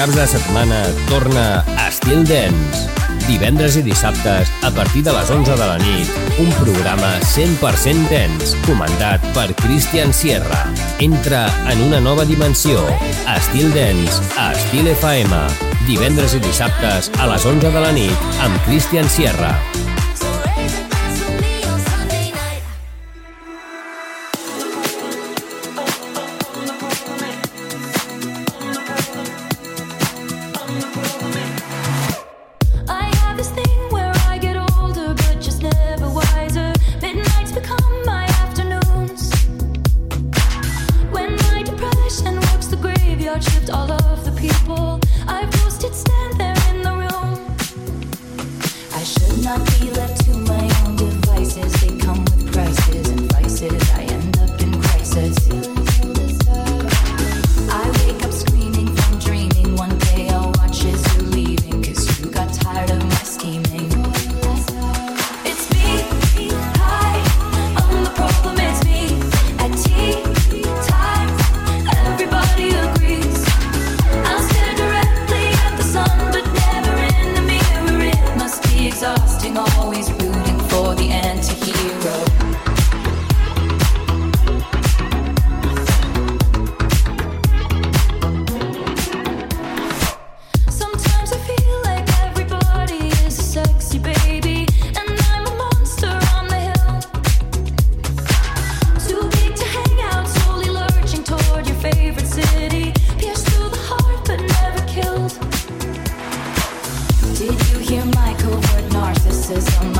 caps de setmana torna Estil Dance. Divendres i dissabtes, a partir de les 11 de la nit, un programa 100% dance, comandat per Christian Sierra. Entra en una nova dimensió. Estil Dance, a Estil FM. Divendres i dissabtes, a les 11 de la nit, amb Christian Sierra. Michael Wood narcissism.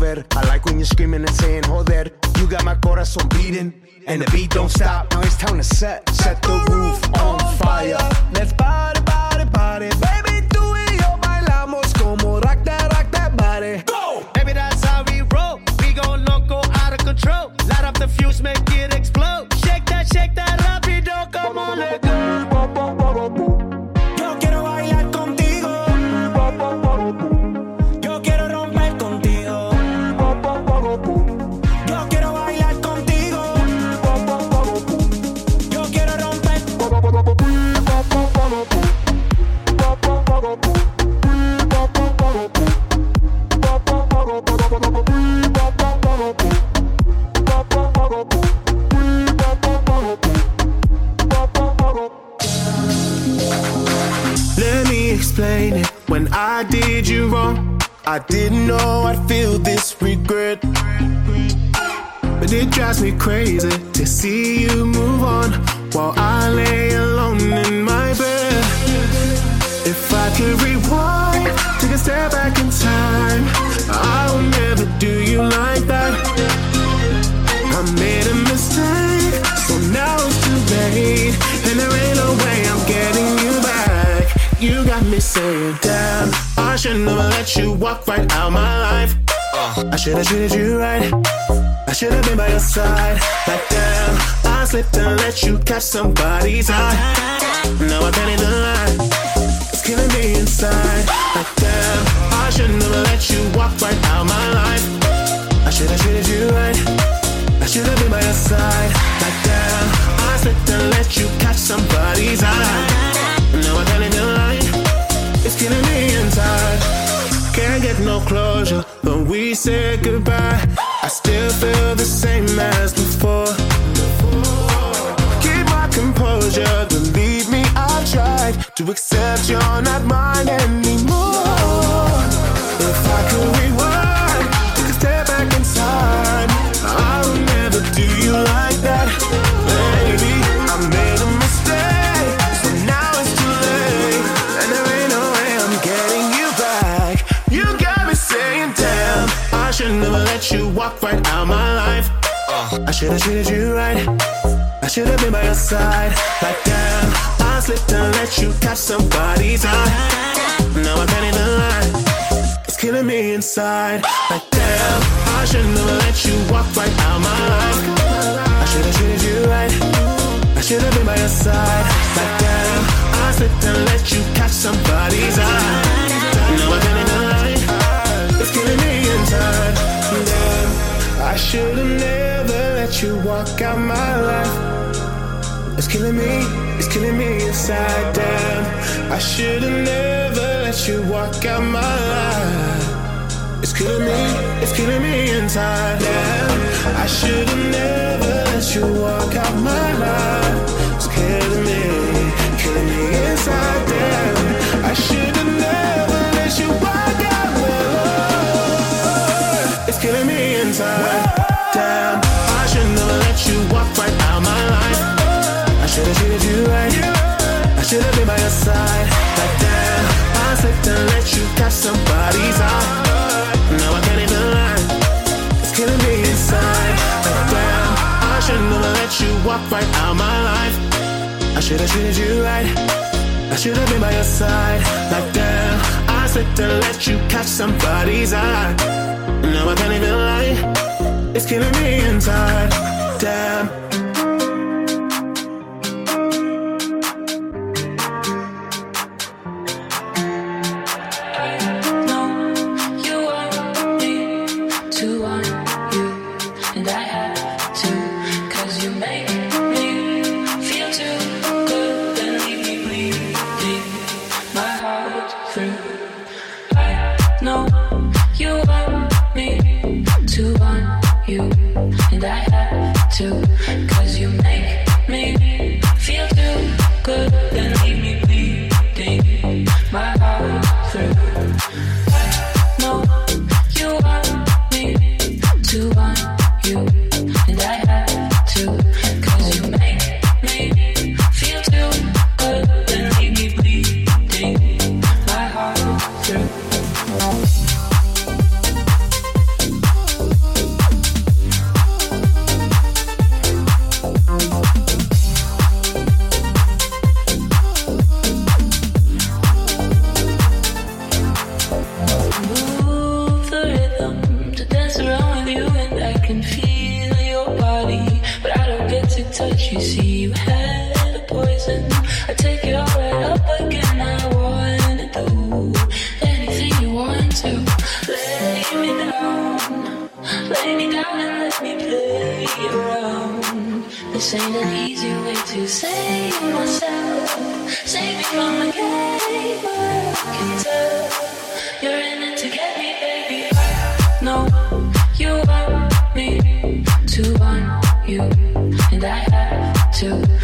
over. I like when you're screaming and saying, joder. You got my corazón beating, and the beat don't stop. Now it's time to set, set the roof on fire. Let's party, party, party. Baby, tú y yo bailamos como rock that, rock that body. Go! Baby, that's how we roll. We go loco, out of control. Light up the fuse, make it explode. Shake that, shake that, rapido, oh, como le go. explain it. When I did you wrong, I didn't know I'd feel this regret. But it drives me crazy to see you move on while I lay alone in my bed. If I could. damn, I should never let you walk right out my life. I should've treated you right. I should've been by your side. But damn, I slipped and let you catch somebody's eye. Now I can't the lie. It's killing me inside. Like damn, I should've never let you walk right out my life. I should've treated you right. I should've been by your side. But damn, I slipped and let you catch somebody's eye. closure, but we said goodbye. I still feel the same as before. Keep my composure, believe me, I've tried to accept you're not mine anymore. Should have treated you right. I should have been by your side. Like damn, I slipped and let you catch somebody's eye. Now I can't even lie. It's killing me inside. Like damn, I should never let you walk right out my life. I should have treated you right. I should have been by your side. Like damn, I slipped and let you catch somebody's eye. Now I can't even lie. It's killing me inside. Damn, I should have never let you walk out my life. It's killing me, it's killing me inside down. I should've never let you walk out my life. It's killing me, it's killing me inside down. I should've never let you walk out my life. It's killing me, killing me inside down. I should've never side. Like damn, I slipped and let you catch somebody's eye. Now I can't even lie. It's killing me inside. Like damn, I should never let you walk right out my life. I should've treated you right. I should've been by your side. Like damn, I slipped and let you catch somebody's eye. Now I can't even lie. It's killing me inside. Damn. down and let me play around. This ain't an easy way to save myself. Save me from the game, I can tell. You're in it to get me, baby. I know you want me to want you, and I have to.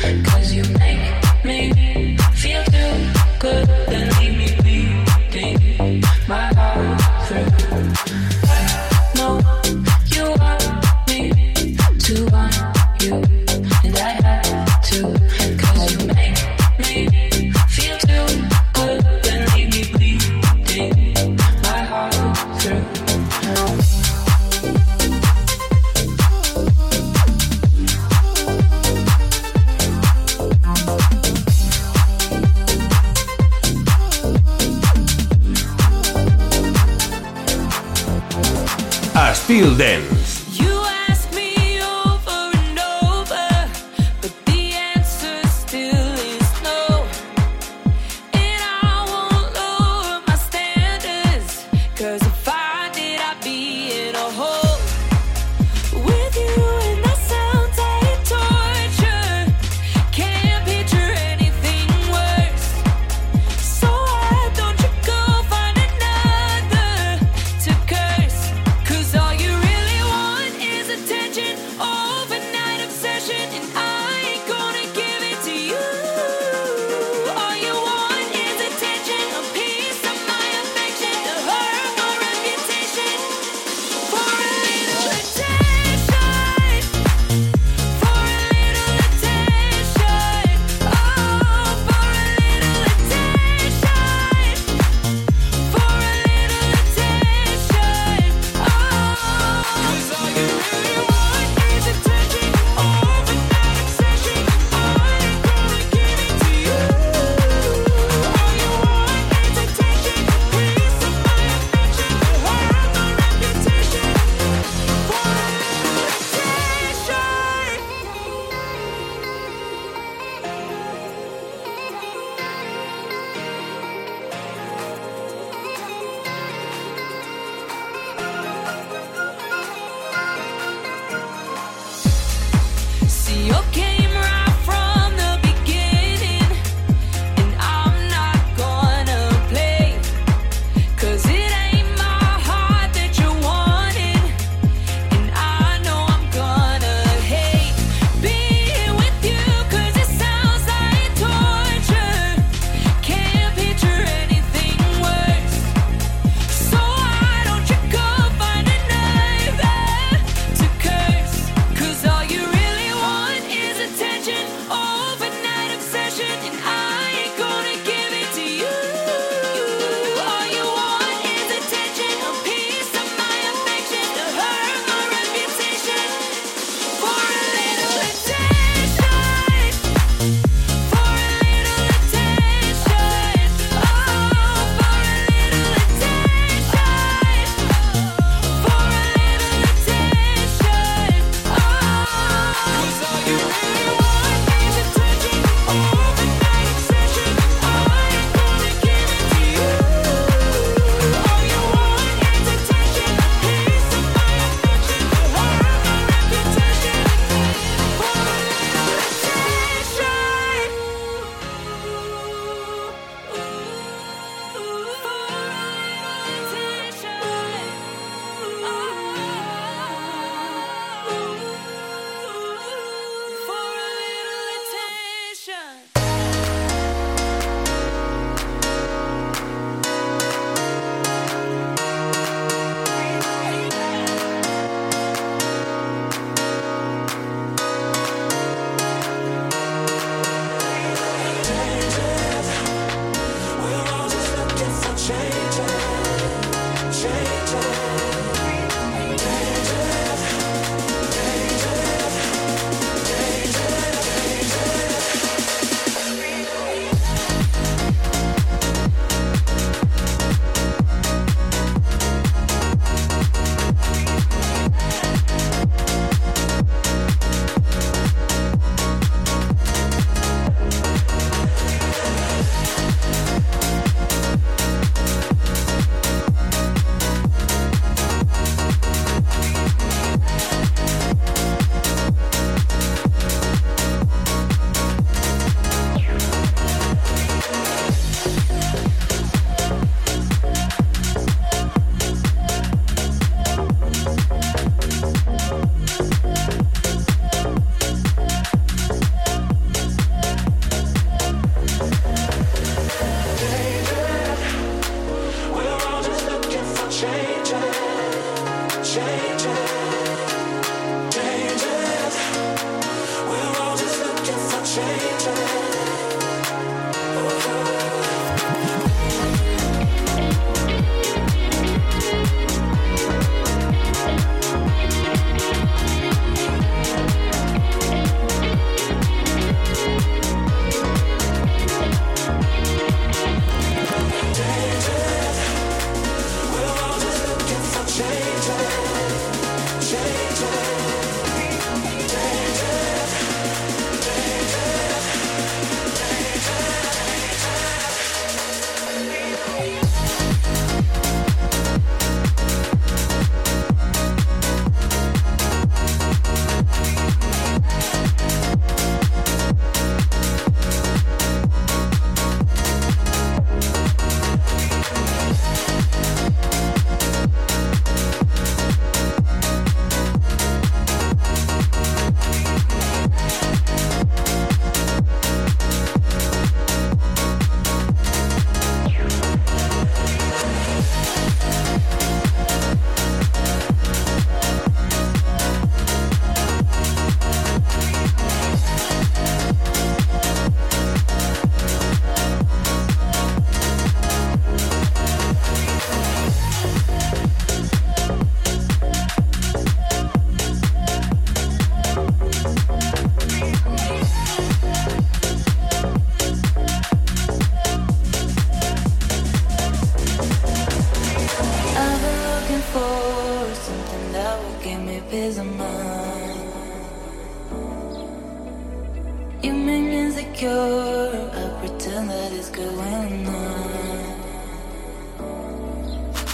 I pretend that it's going on.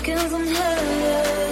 Cause I'm high.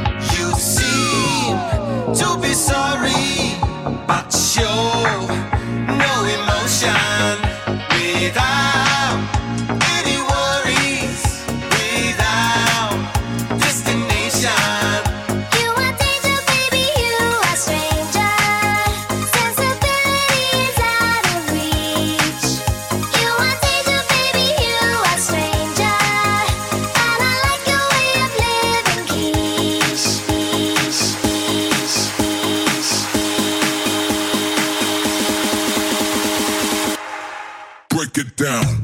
down.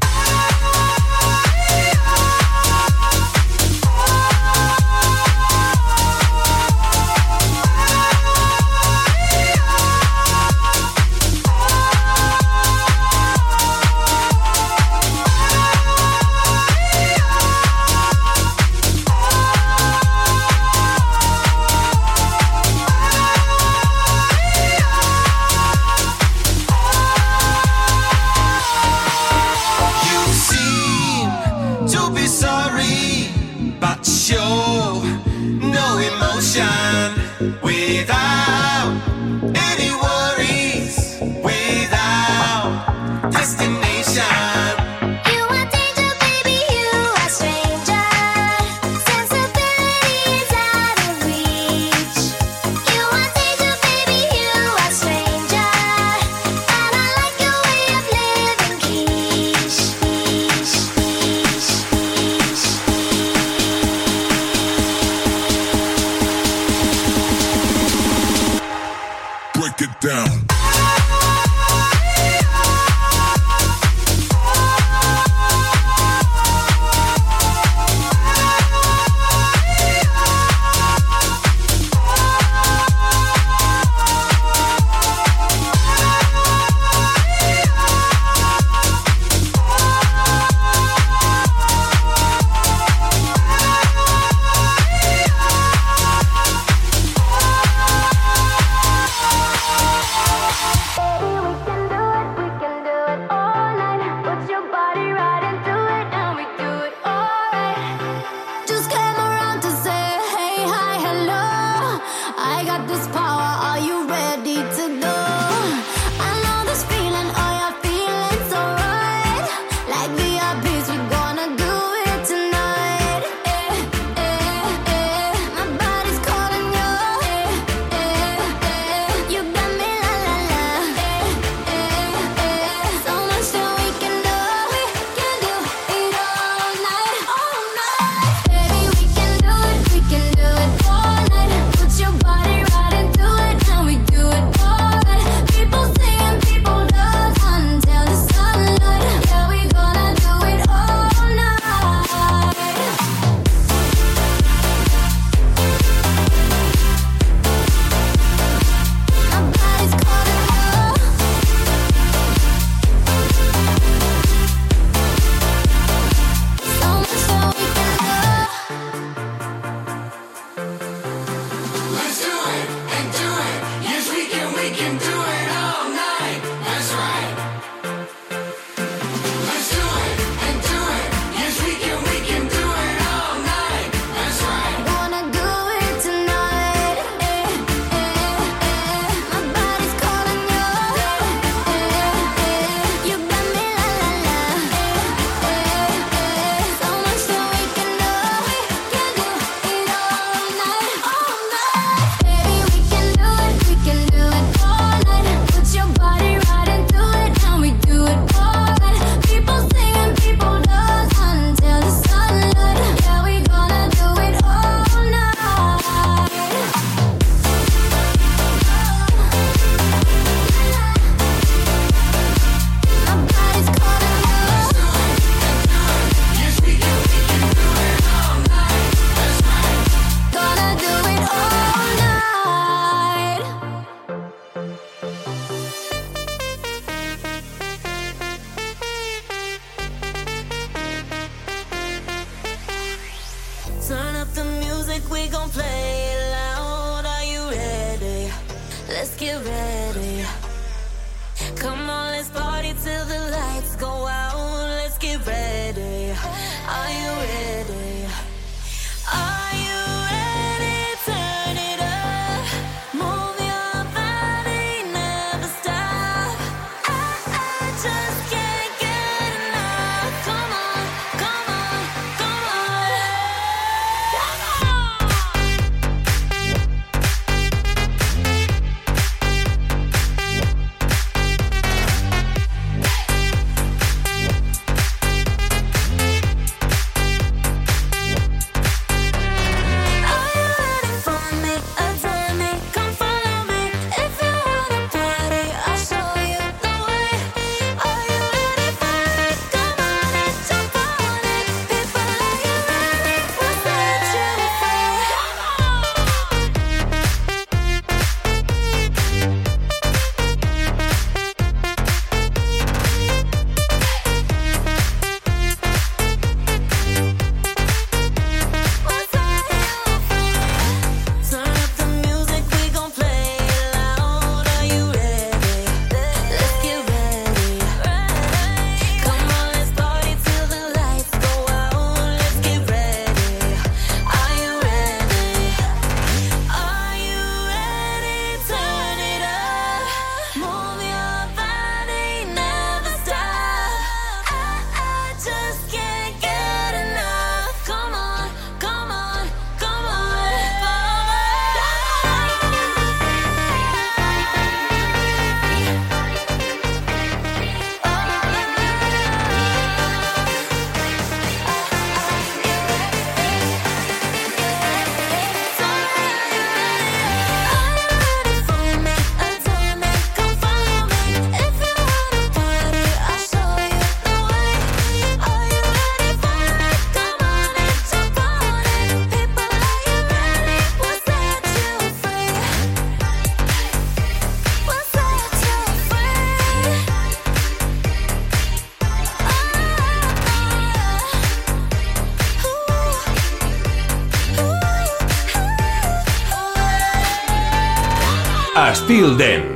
Styl Dance.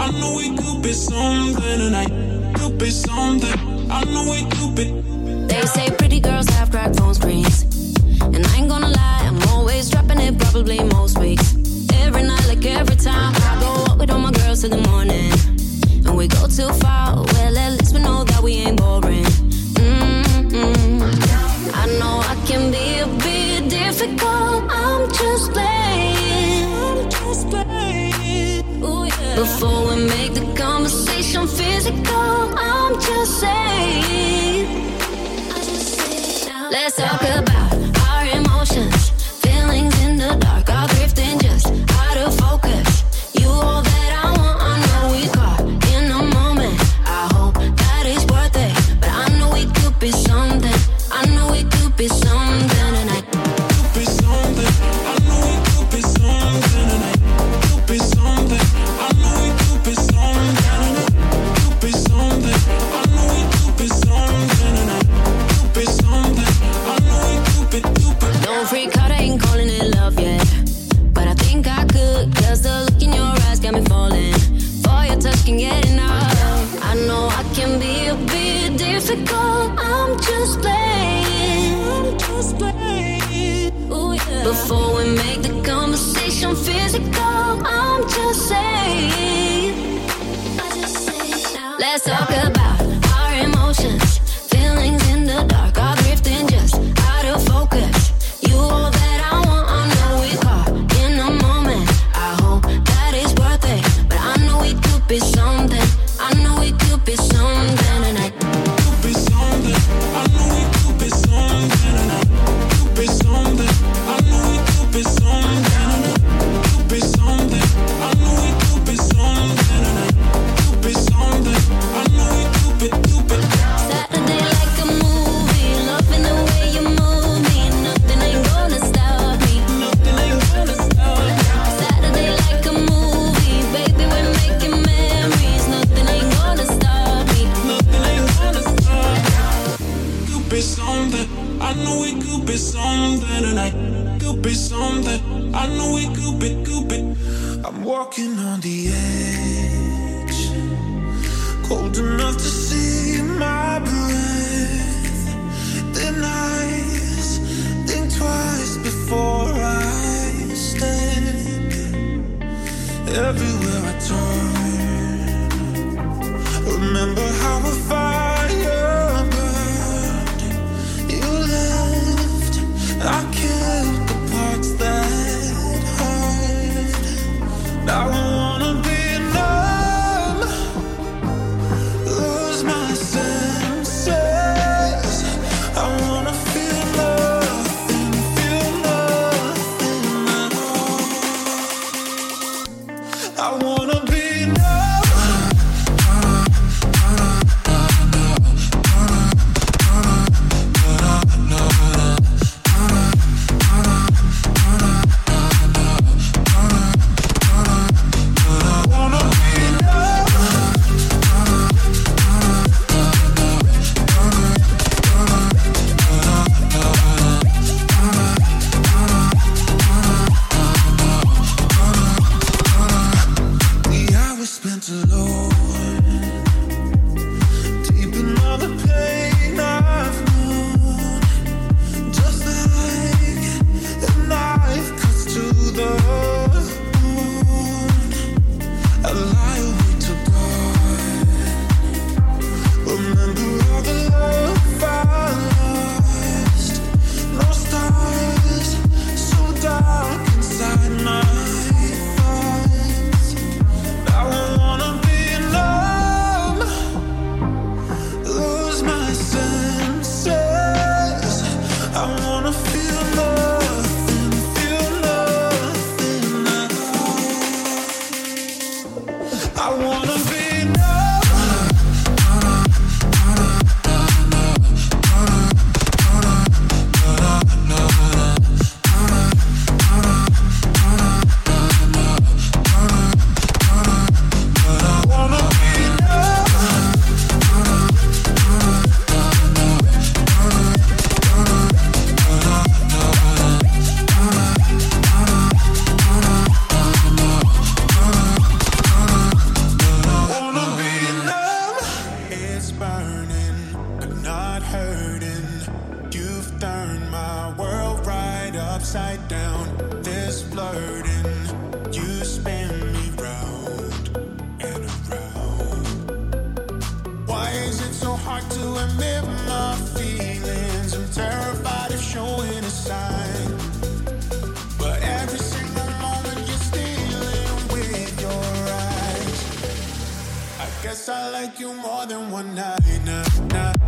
I know could be something tonight. Could be something. I know could be. They say pretty girls have cracked phone screens. And I ain't gonna lie, I'm always dropping it probably most weeks. Every night, like every time. guess I like you more than one night. Nah, nah.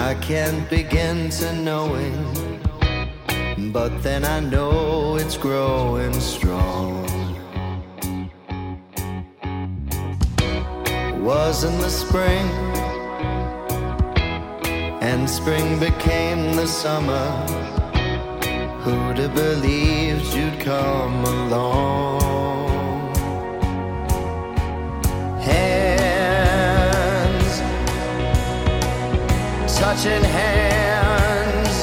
I can't begin to know it, but then I know it's growing strong. Was in the spring, and spring became the summer. Who'd have believed you'd come along? touching hands,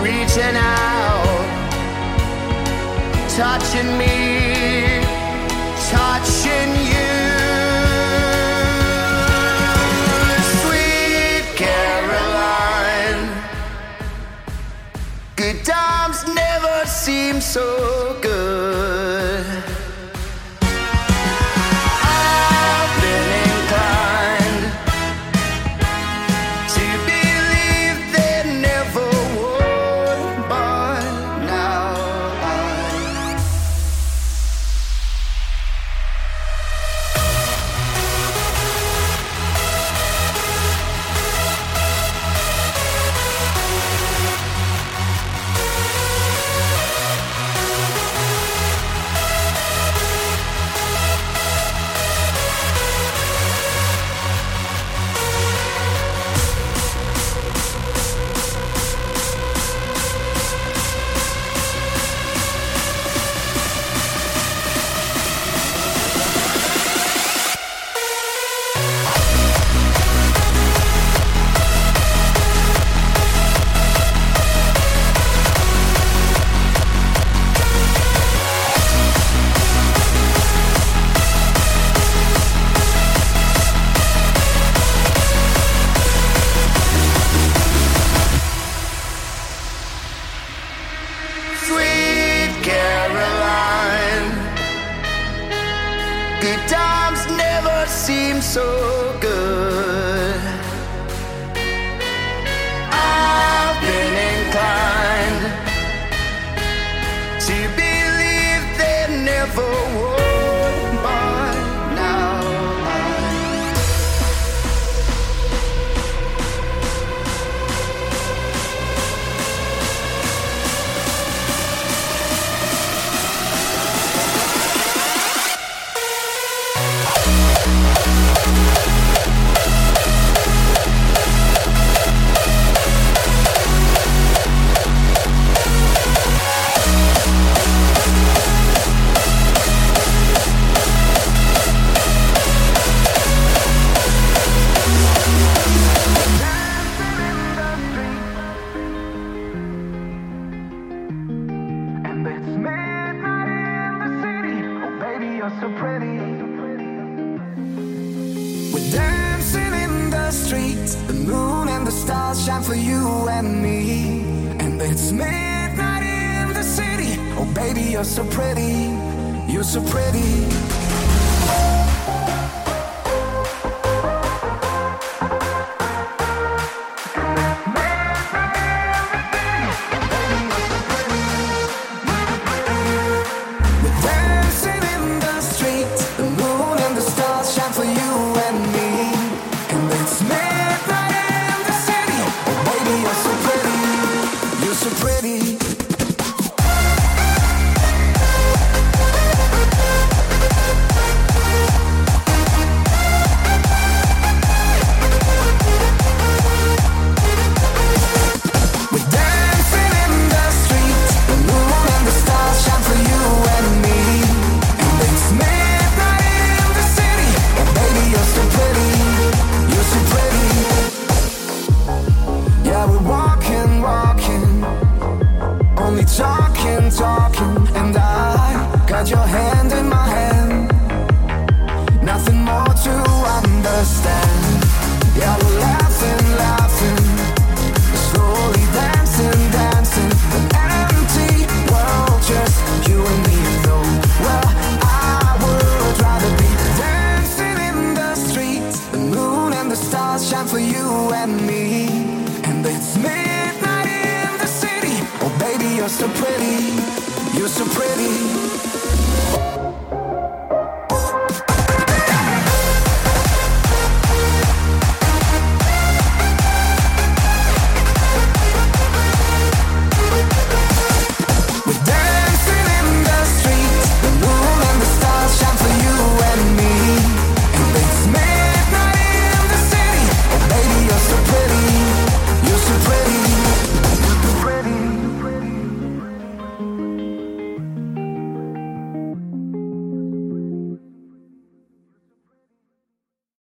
reaching out, touching me, touching you. Sweet Caroline, good times never seem so good.